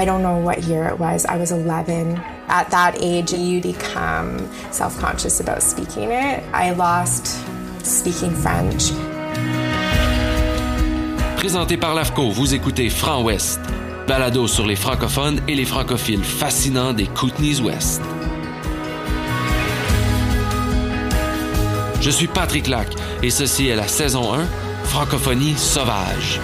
I don't know what year it was. I was 11. At that age, you become self conscious about speaking it. I lost speaking French. Présenté par l'AFCO, vous écoutez Franc Ouest, balado sur les francophones et les francophiles fascinants des Kootenays Ouest. Je suis Patrick Lac et ceci est la saison 1, Francophonie sauvage.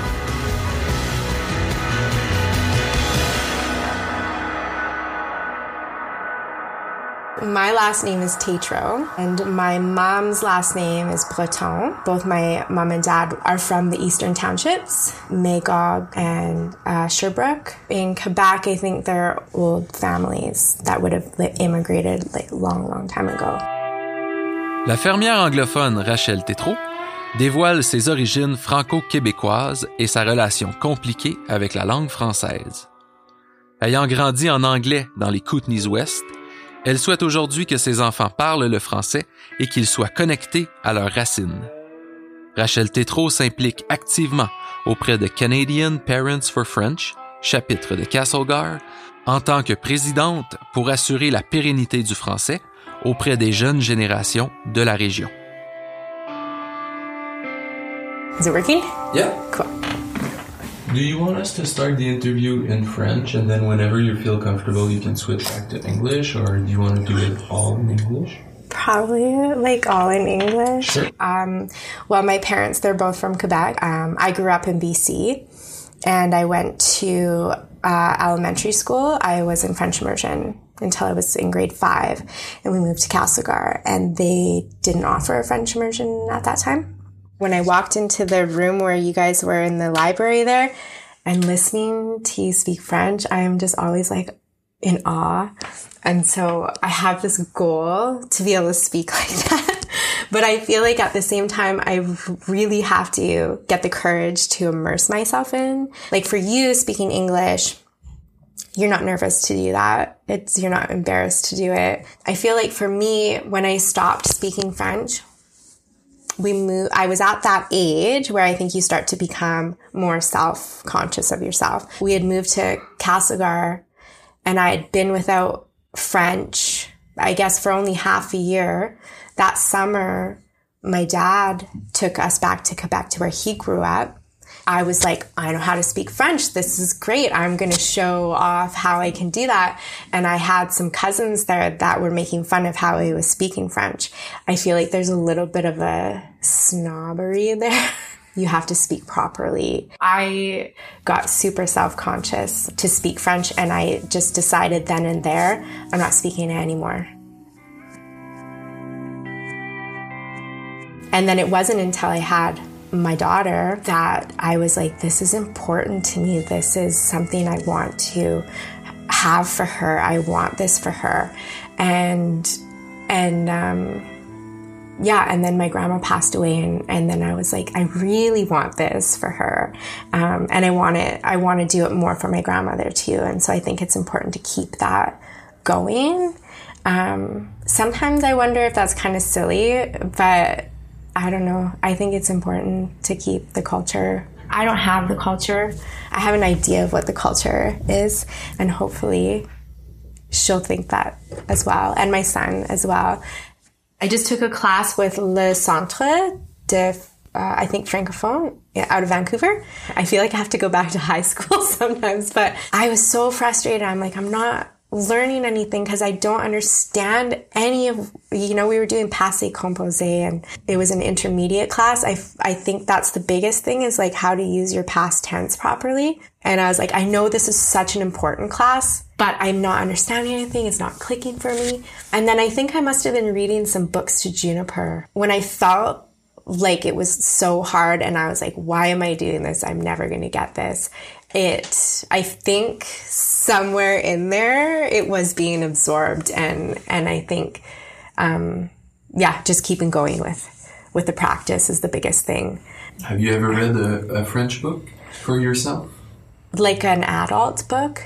My last name is Tetro, and my mom's last name is Breton. Both my mom and dad are from the eastern townships, Magog and uh, Sherbrooke. In Quebec, I think they're old families that would have immigrated like long, long time ago. La fermière anglophone Rachel Tétrault dévoile ses origines franco-québécoises et sa relation compliquée avec la langue française. Ayant grandi en anglais dans les Kootenays Ouest, elle souhaite aujourd'hui que ses enfants parlent le français et qu'ils soient connectés à leurs racines. Rachel Tétrault s'implique activement auprès de Canadian Parents for French, chapitre de Castlegar, en tant que présidente pour assurer la pérennité du français auprès des jeunes générations de la région. Is it working? Yeah. Cool. Do you want us to start the interview in French and then whenever you feel comfortable you can switch back to English or do you want to do it all in English? Probably like all in English. Sure. Um, well, my parents, they're both from Quebec. Um, I grew up in BC and I went to uh, elementary school. I was in French immersion until I was in grade five and we moved to Castlegar and they didn't offer a French immersion at that time. When I walked into the room where you guys were in the library there and listening to you speak French, I am just always like in awe. And so I have this goal to be able to speak like that. but I feel like at the same time, I really have to get the courage to immerse myself in. Like for you speaking English, you're not nervous to do that. It's, you're not embarrassed to do it. I feel like for me, when I stopped speaking French, we moved, I was at that age where I think you start to become more self conscious of yourself. We had moved to Castlegar and I had been without French, I guess for only half a year. That summer, my dad took us back to Quebec to where he grew up. I was like, I know how to speak French. This is great. I'm going to show off how I can do that. And I had some cousins there that were making fun of how I was speaking French. I feel like there's a little bit of a snobbery there. you have to speak properly. I got super self conscious to speak French and I just decided then and there, I'm not speaking it anymore. And then it wasn't until I had my daughter that I was like, this is important to me. This is something I want to have for her. I want this for her. And, and, um, yeah, and then my grandma passed away, and, and then I was like, I really want this for her, um, and I want it. I want to do it more for my grandmother too, and so I think it's important to keep that going. Um, sometimes I wonder if that's kind of silly, but I don't know. I think it's important to keep the culture. I don't have the culture. I have an idea of what the culture is, and hopefully she'll think that as well, and my son as well. I just took a class with Le Centre de, uh, I think, Francophone out of Vancouver. I feel like I have to go back to high school sometimes, but I was so frustrated. I'm like, I'm not learning anything because I don't understand any of, you know, we were doing passé composé and it was an intermediate class. I, I think that's the biggest thing is like how to use your past tense properly. And I was like, I know this is such an important class, but I'm not understanding anything. It's not clicking for me. And then I think I must have been reading some books to Juniper when I felt like it was so hard and I was like, why am I doing this? I'm never going to get this. It, I think somewhere in there, it was being absorbed and, and I think, um, yeah, just keeping going with, with the practice is the biggest thing. Have you ever read a, a French book for yourself? Like an adult book?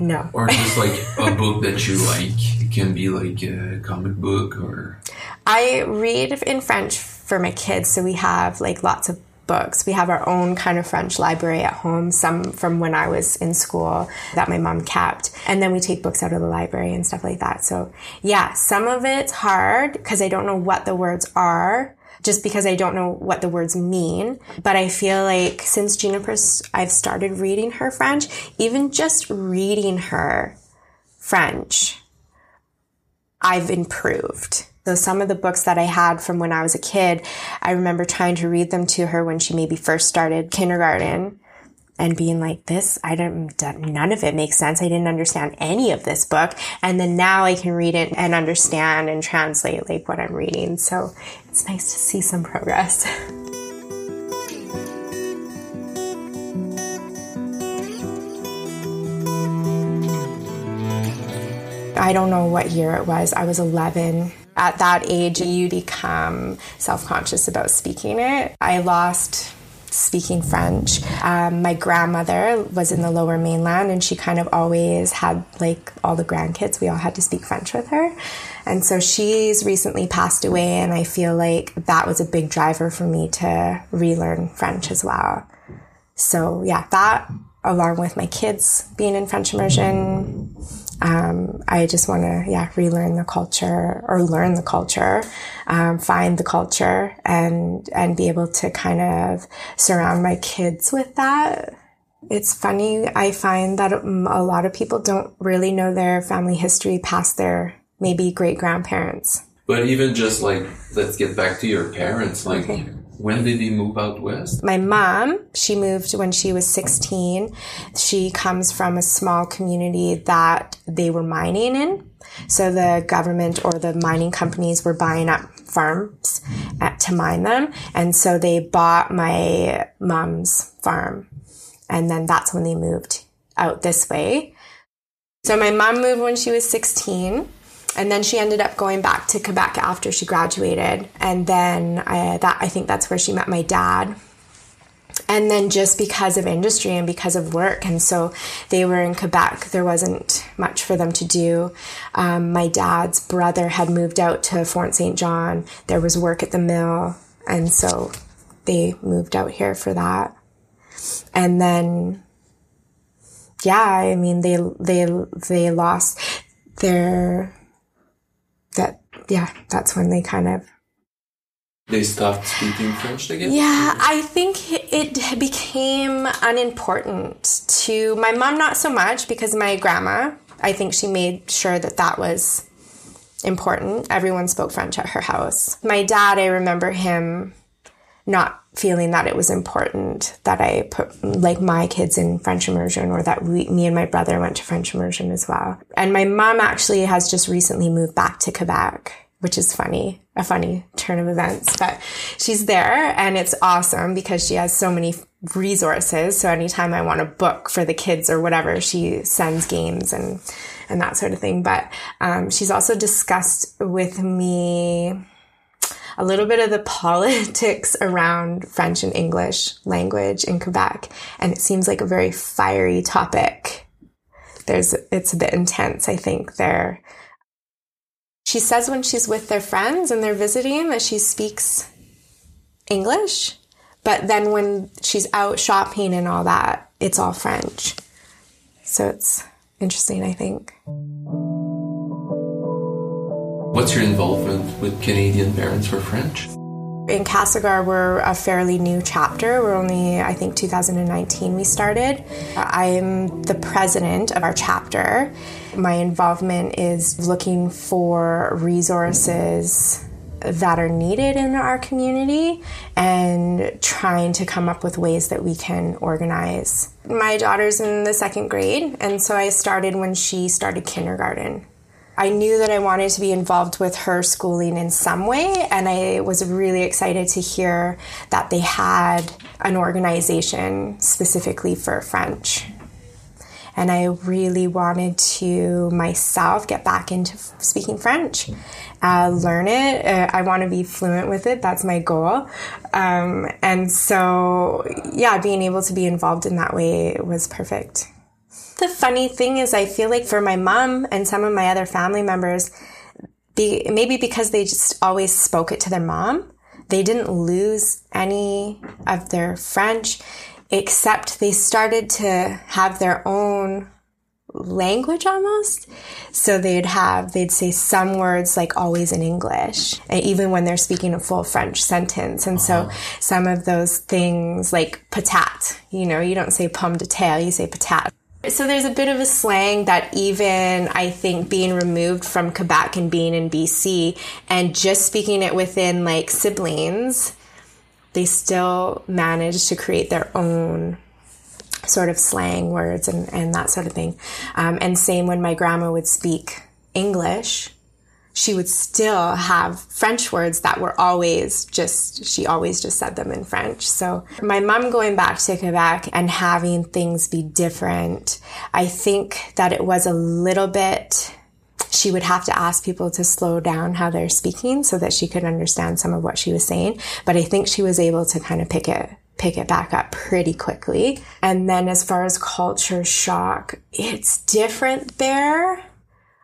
No. Or just like a book that you like? It can be like a comic book or. I read in French for my kids, so we have like lots of books. We have our own kind of French library at home, some from when I was in school that my mom kept. And then we take books out of the library and stuff like that. So yeah, some of it's hard because I don't know what the words are just because I don't know what the words mean. But I feel like since Juniper's, I've started reading her French, even just reading her French, I've improved. So some of the books that I had from when I was a kid, I remember trying to read them to her when she maybe first started kindergarten and being like, this, I don't, none of it makes sense. I didn't understand any of this book. And then now I can read it and understand and translate like what I'm reading. So it's nice to see some progress. I don't know what year it was. I was 11. At that age, you become self conscious about speaking it. I lost speaking French. Um, my grandmother was in the lower mainland and she kind of always had like all the grandkids, we all had to speak French with her. And so she's recently passed away, and I feel like that was a big driver for me to relearn French as well. So, yeah, that along with my kids being in French immersion, um, I just want to, yeah, relearn the culture or learn the culture, um, find the culture and, and be able to kind of surround my kids with that. It's funny. I find that a lot of people don't really know their family history past their maybe great grandparents. But even just like, let's get back to your parents. Like, okay. When did he move out west? My mom, she moved when she was 16. She comes from a small community that they were mining in. So the government or the mining companies were buying up farms at, to mine them. And so they bought my mom's farm. And then that's when they moved out this way. So my mom moved when she was 16 and then she ended up going back to Quebec after she graduated. And then I, that I think that's where she met my dad. And then just because of industry and because of work, and so they were in Quebec, there wasn't much for them to do. Um, my dad's brother had moved out to Fort St. John. There was work at the mill, and so they moved out here for that. And then yeah, I mean they they they lost their yeah, that's when they kind of they stopped speaking French again? Yeah, I think it became unimportant to my mom, not so much because my grandma, I think she made sure that that was important. Everyone spoke French at her house. My dad, I remember him not feeling that it was important that I put like my kids in French immersion or that we, me and my brother went to French immersion as well. And my mom actually has just recently moved back to Quebec, which is funny, a funny turn of events, but she's there and it's awesome because she has so many resources. So anytime I want to book for the kids or whatever, she sends games and, and that sort of thing. But, um, she's also discussed with me, a little bit of the politics around French and English language in Quebec. And it seems like a very fiery topic. There's, it's a bit intense, I think, there. She says when she's with their friends and they're visiting that she speaks English. But then when she's out shopping and all that, it's all French. So it's interesting, I think. What's your involvement with Canadian Parents for French? In Castlegar, we're a fairly new chapter. We're only, I think, 2019 we started. I'm the president of our chapter. My involvement is looking for resources that are needed in our community and trying to come up with ways that we can organize. My daughter's in the second grade, and so I started when she started kindergarten. I knew that I wanted to be involved with her schooling in some way, and I was really excited to hear that they had an organization specifically for French. And I really wanted to myself get back into speaking French, uh, learn it. Uh, I want to be fluent with it. That's my goal. Um, and so, yeah, being able to be involved in that way was perfect. The funny thing is, I feel like for my mom and some of my other family members, be, maybe because they just always spoke it to their mom, they didn't lose any of their French, except they started to have their own language almost. So they'd have, they'd say some words like always in English, even when they're speaking a full French sentence. And uh-huh. so some of those things like patat, you know, you don't say pomme de terre, you say patat. So there's a bit of a slang that even I think being removed from Quebec and being in BC and just speaking it within like siblings, they still manage to create their own sort of slang words and, and that sort of thing. Um, and same when my grandma would speak English, she would still have French words that were always just, she always just said them in French. So my mom going back to Quebec and having things be different, I think that it was a little bit, she would have to ask people to slow down how they're speaking so that she could understand some of what she was saying. But I think she was able to kind of pick it pick it back up pretty quickly. And then as far as culture shock, it's different there.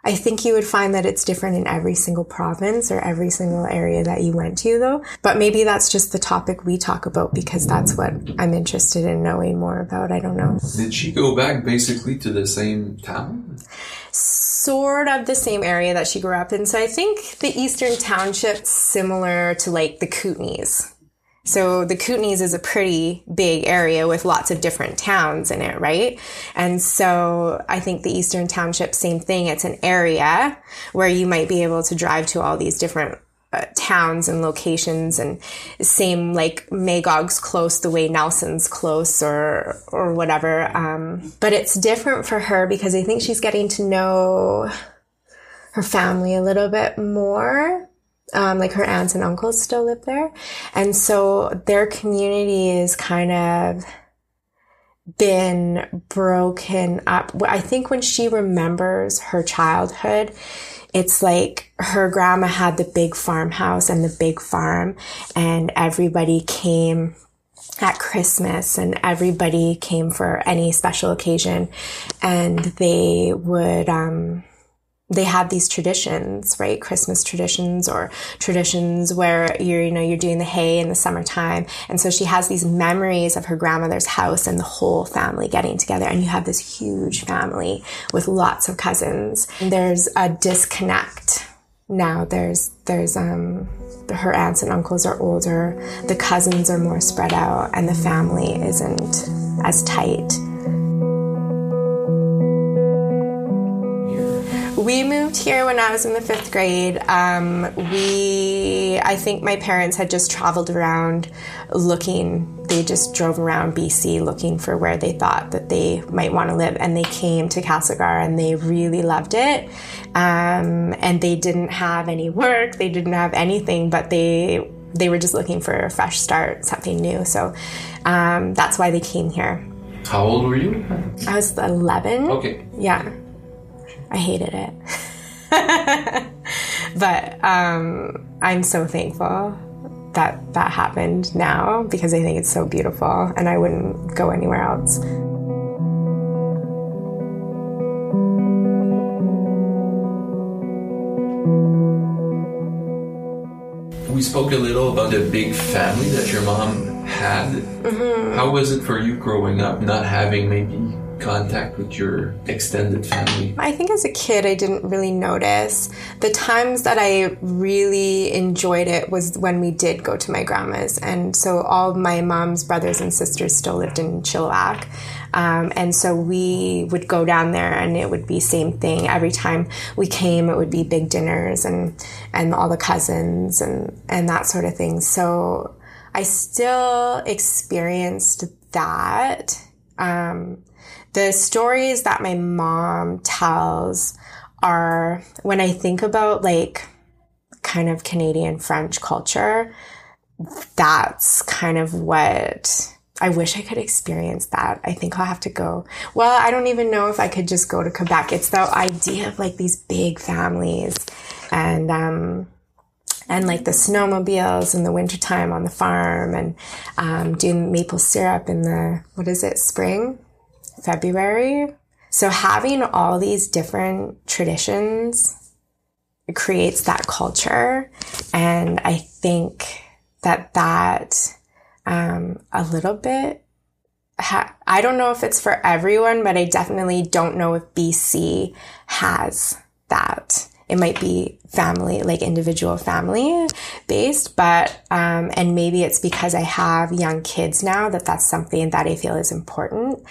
I think you would find that it's different in every single province or every single area that you went to though. But maybe that's just the topic we talk about because that's what I'm interested in knowing more about. I don't know. Did she go back basically to the same town? Sort of the same area that she grew up in. So I think the Eastern Township's similar to like the Kootenays so the Kootenays is a pretty big area with lots of different towns in it, right? And so I think the Eastern Township, same thing. It's an area where you might be able to drive to all these different uh, towns and locations and same like Magog's close the way Nelson's close or or whatever. Um, but it's different for her because I think she's getting to know her family a little bit more um, like her aunts and uncles still live there. And so their community is kind of been broken up. I think when she remembers her childhood, it's like her grandma had the big farmhouse and the big farm and everybody came at Christmas and everybody came for any special occasion and they would, um, they have these traditions, right? Christmas traditions or traditions where you're, you know, you're doing the hay in the summertime. And so she has these memories of her grandmother's house and the whole family getting together. And you have this huge family with lots of cousins. There's a disconnect now. There's, there's, um, her aunts and uncles are older. The cousins are more spread out and the family isn't as tight. We moved here when I was in the fifth grade. Um, we, I think my parents had just traveled around looking. They just drove around BC looking for where they thought that they might want to live, and they came to Castlegar and they really loved it. Um, and they didn't have any work, they didn't have anything, but they they were just looking for a fresh start, something new. So um, that's why they came here. How old were you? I was 11. Okay. Yeah. I hated it. but um, I'm so thankful that that happened now because I think it's so beautiful and I wouldn't go anywhere else. We spoke a little about the big family that your mom had. Mm-hmm. How was it for you growing up, not having maybe contact with your extended family? I think as a kid, I didn't really notice. The times that I really enjoyed it was when we did go to my grandma's. And so all my mom's brothers and sisters still lived in Chilliwack. Um, and so we would go down there and it would be same thing. Every time we came, it would be big dinners and, and all the cousins and, and that sort of thing. So I still experienced that. Um, the stories that my mom tells are when I think about like kind of Canadian French culture, that's kind of what I wish I could experience that. I think I'll have to go. Well, I don't even know if I could just go to Quebec. It's the idea of like these big families and, um, and like the snowmobiles in the wintertime on the farm and um, doing maple syrup in the, what is it, spring, February. So having all these different traditions creates that culture. And I think that that, um, a little bit, ha- I don't know if it's for everyone, but I definitely don't know if BC has that. It might be family, like individual family based, but, um, and maybe it's because I have young kids now that that's something that I feel is important.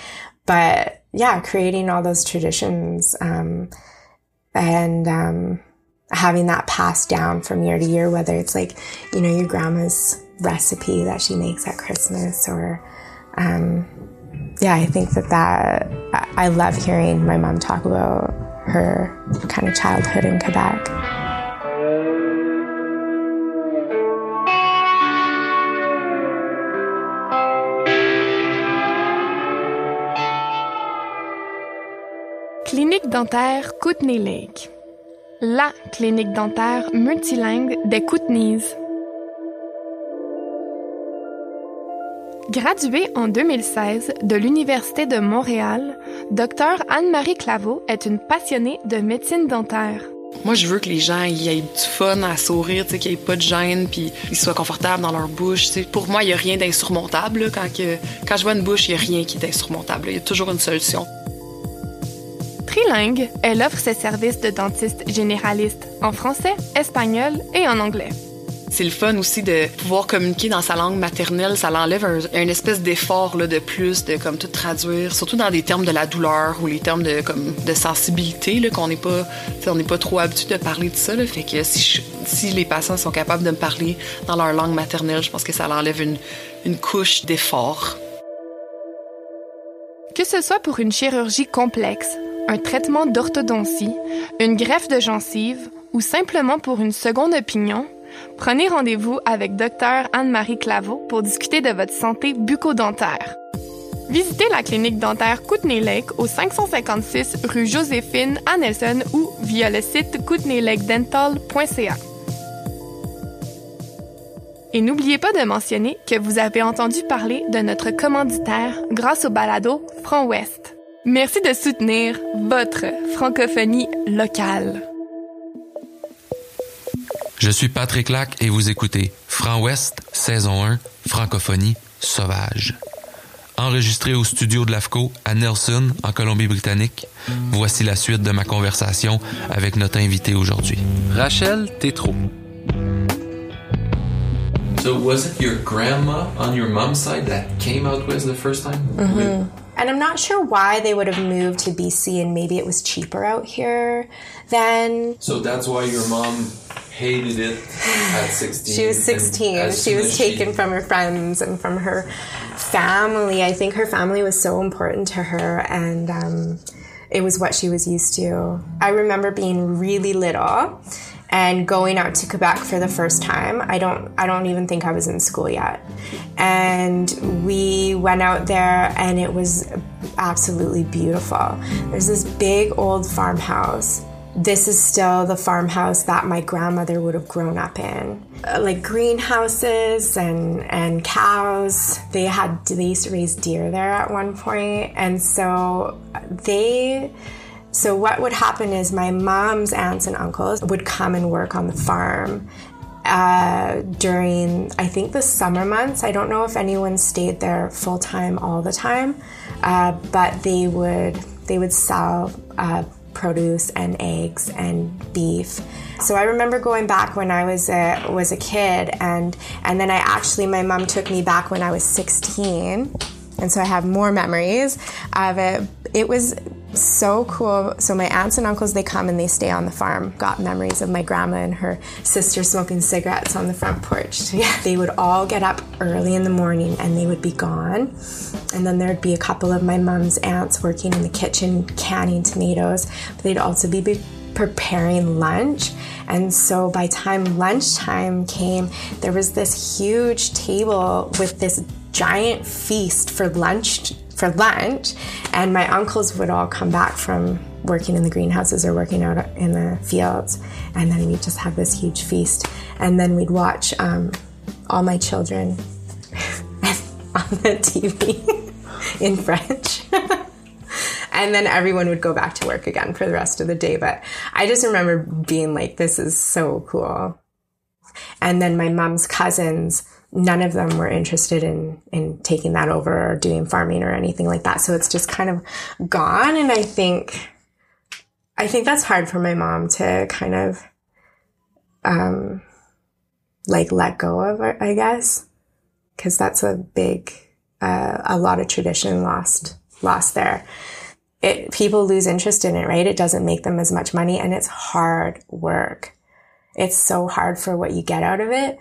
But yeah, creating all those traditions, um, and, um, having that passed down from year to year, whether it's like, you know, your grandma's recipe that she makes at Christmas or, um, yeah, I think that that, I love hearing my mom talk about her kind of childhood in Quebec. Clinique dentaire Kootenay Lake. La clinique dentaire multilingue des Kootenays. Graduée en 2016 de l'Université de Montréal, Dr Anne-Marie Claveau est une passionnée de médecine dentaire. Moi, je veux que les gens aient du fun à sourire, qu'il n'y ait pas de gêne, puis qu'ils soient confortables dans leur bouche. Pour moi, il n'y a rien d'insurmontable. Quand, quand je vois une bouche, il n'y a rien qui est insurmontable. Il y a toujours une solution. Trilingue, elle offre ses services de dentiste généraliste en français, espagnol et en anglais. C'est le fun aussi de pouvoir communiquer dans sa langue maternelle. Ça l'enlève un, espèce d'effort de plus, de comme tout traduire, surtout dans des termes de la douleur ou les termes de comme de sensibilité là, qu'on n'est pas, on n'est pas trop habitué de parler de ça. Là. Fait que si, je, si les patients sont capables de me parler dans leur langue maternelle, je pense que ça l'enlève une, une couche d'effort. Que ce soit pour une chirurgie complexe, un traitement d'orthodontie, une greffe de gencive ou simplement pour une seconde opinion, prenez rendez-vous avec Dr Anne-Marie Claveau pour discuter de votre santé bucco-dentaire. Visitez la clinique dentaire Kootenay Lake au 556 rue Joséphine à Nelson ou via le site kootenaylakedental.ca. Et n'oubliez pas de mentionner que vous avez entendu parler de notre commanditaire grâce au balado Front Ouest. Merci de soutenir votre francophonie locale. Je suis Patrick Lac et vous écoutez Franc Ouest, saison 1, francophonie sauvage. Enregistré au studio de l'AFCO à Nelson, en Colombie-Britannique, voici la suite de ma conversation avec notre invité aujourd'hui. Rachel Tétrault. So was it your grandma on your mom's side that came out west the first time? Mm-hmm. And I'm not sure why they would have moved to BC and maybe it was cheaper out here then. So that's why your mom hated it at 16. she was 16. She was taken she... from her friends and from her family. I think her family was so important to her and um, it was what she was used to. I remember being really little and going out to Quebec for the first time. I don't I don't even think I was in school yet. And we went out there and it was absolutely beautiful. There's this big old farmhouse. This is still the farmhouse that my grandmother would have grown up in. Uh, like greenhouses and and cows. They had they used to raise deer there at one point and so they so, what would happen is my mom's aunts and uncles would come and work on the farm uh, during, I think, the summer months. I don't know if anyone stayed there full time all the time, uh, but they would they would sell uh, produce and eggs and beef. So I remember going back when I was a, was a kid, and and then I actually my mom took me back when I was 16, and so I have more memories of it. It was so cool. So my aunts and uncles, they come and they stay on the farm. Got memories of my grandma and her sister smoking cigarettes on the front porch. Yeah, they would all get up early in the morning and they would be gone. And then there'd be a couple of my mom's aunts working in the kitchen canning tomatoes. But they'd also be preparing lunch. And so by time lunchtime came, there was this huge table with this giant feast for lunch for lunch and my uncles would all come back from working in the greenhouses or working out in the fields and then we'd just have this huge feast. And then we'd watch um, all my children on the tv in french. And then everyone would go back to work again for the rest of the day. But i just remember being like this is so cool. And then my mom's cousins none of them were interested in in taking that over or doing farming or anything like that. So it's just kind of gone. And I think I think that's hard for my mom to kind of um like let go of, I guess, because that's a big uh, a lot of tradition lost lost there. It people lose interest in it, right? It doesn't make them as much money, and it's hard work. It's so hard for what you get out of it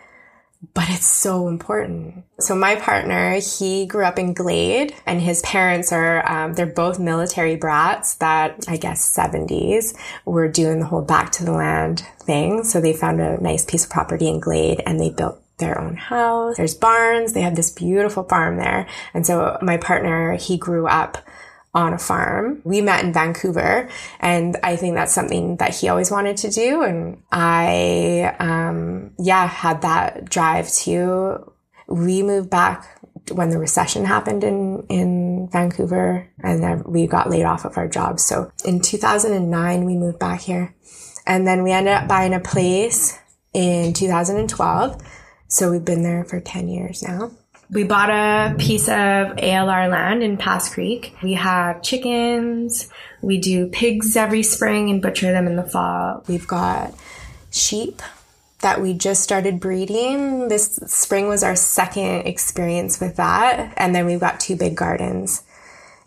but it's so important. So my partner, he grew up in Glade and his parents are, um, they're both military brats that I guess 70s were doing the whole back to the land thing. So they found a nice piece of property in Glade and they built their own house. There's barns. They have this beautiful farm there. And so my partner, he grew up on a farm. We met in Vancouver and I think that's something that he always wanted to do. And I, um, yeah, had that drive too. We moved back when the recession happened in, in Vancouver and then we got laid off of our jobs. So in 2009, we moved back here and then we ended up buying a place in 2012. So we've been there for 10 years now. We bought a piece of ALR land in Pass Creek. We have chickens. We do pigs every spring and butcher them in the fall. We've got sheep that we just started breeding. This spring was our second experience with that. And then we've got two big gardens.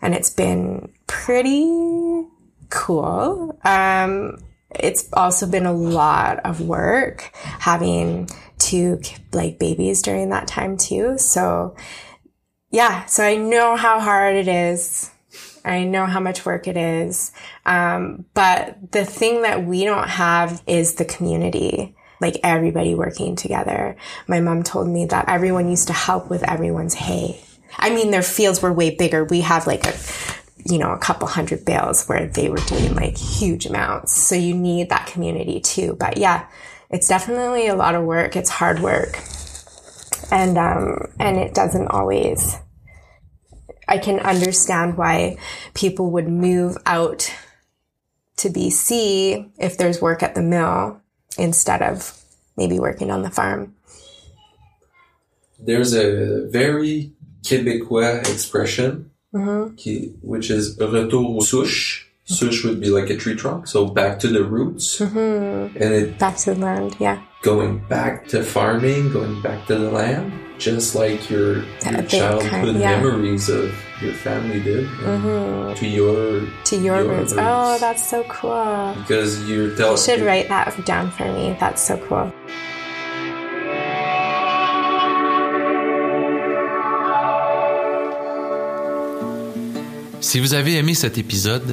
And it's been pretty cool. Um, it's also been a lot of work having two like babies during that time too. So yeah, so I know how hard it is. I know how much work it is. Um, but the thing that we don't have is the community, like everybody working together. My mom told me that everyone used to help with everyone's hay. I mean, their fields were way bigger. We have like a, you know, a couple hundred bales where they were doing like huge amounts. So you need that community too. But yeah, it's definitely a lot of work. It's hard work. And, um, and it doesn't always, I can understand why people would move out to BC if there's work at the mill instead of maybe working on the farm. There's a very Québécois expression, mm-hmm. qui, which is retour aux souches. Souche would be like a tree trunk, so back to the roots. Mm-hmm. And it back to the land, yeah. Going back to farming, going back to the land, just like your, your childhood kind of, yeah. memories of your family did mm-hmm. to your to your, your roots. roots. Oh, that's so cool. Because you're telling. You should write that down for me. That's so cool. Si vous avez aimé cet épisode,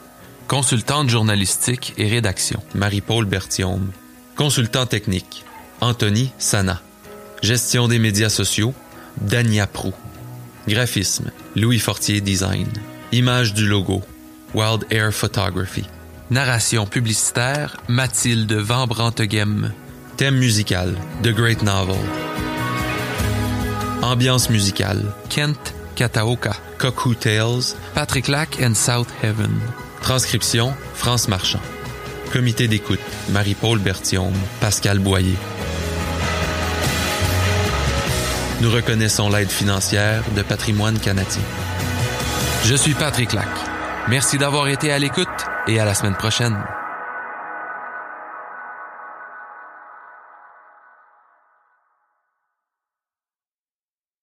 Consultante journalistique et rédaction, Marie-Paul Berthiaume. Consultant technique, Anthony Sana. Gestion des médias sociaux, Dania Prou. Graphisme, Louis Fortier Design. Image du logo, Wild Air Photography. Narration publicitaire, Mathilde Van Branteghem. Thème musical, The Great Novel. Ambiance musicale, Kent Kataoka. Cuckoo Tales, Patrick Lack and South Heaven. Transcription, France Marchand. Comité d'écoute, Marie-Paul Berthiaume, Pascal Boyer. Nous reconnaissons l'aide financière de Patrimoine canadien. Je suis Patrick Lac. Merci d'avoir été à l'écoute et à la semaine prochaine.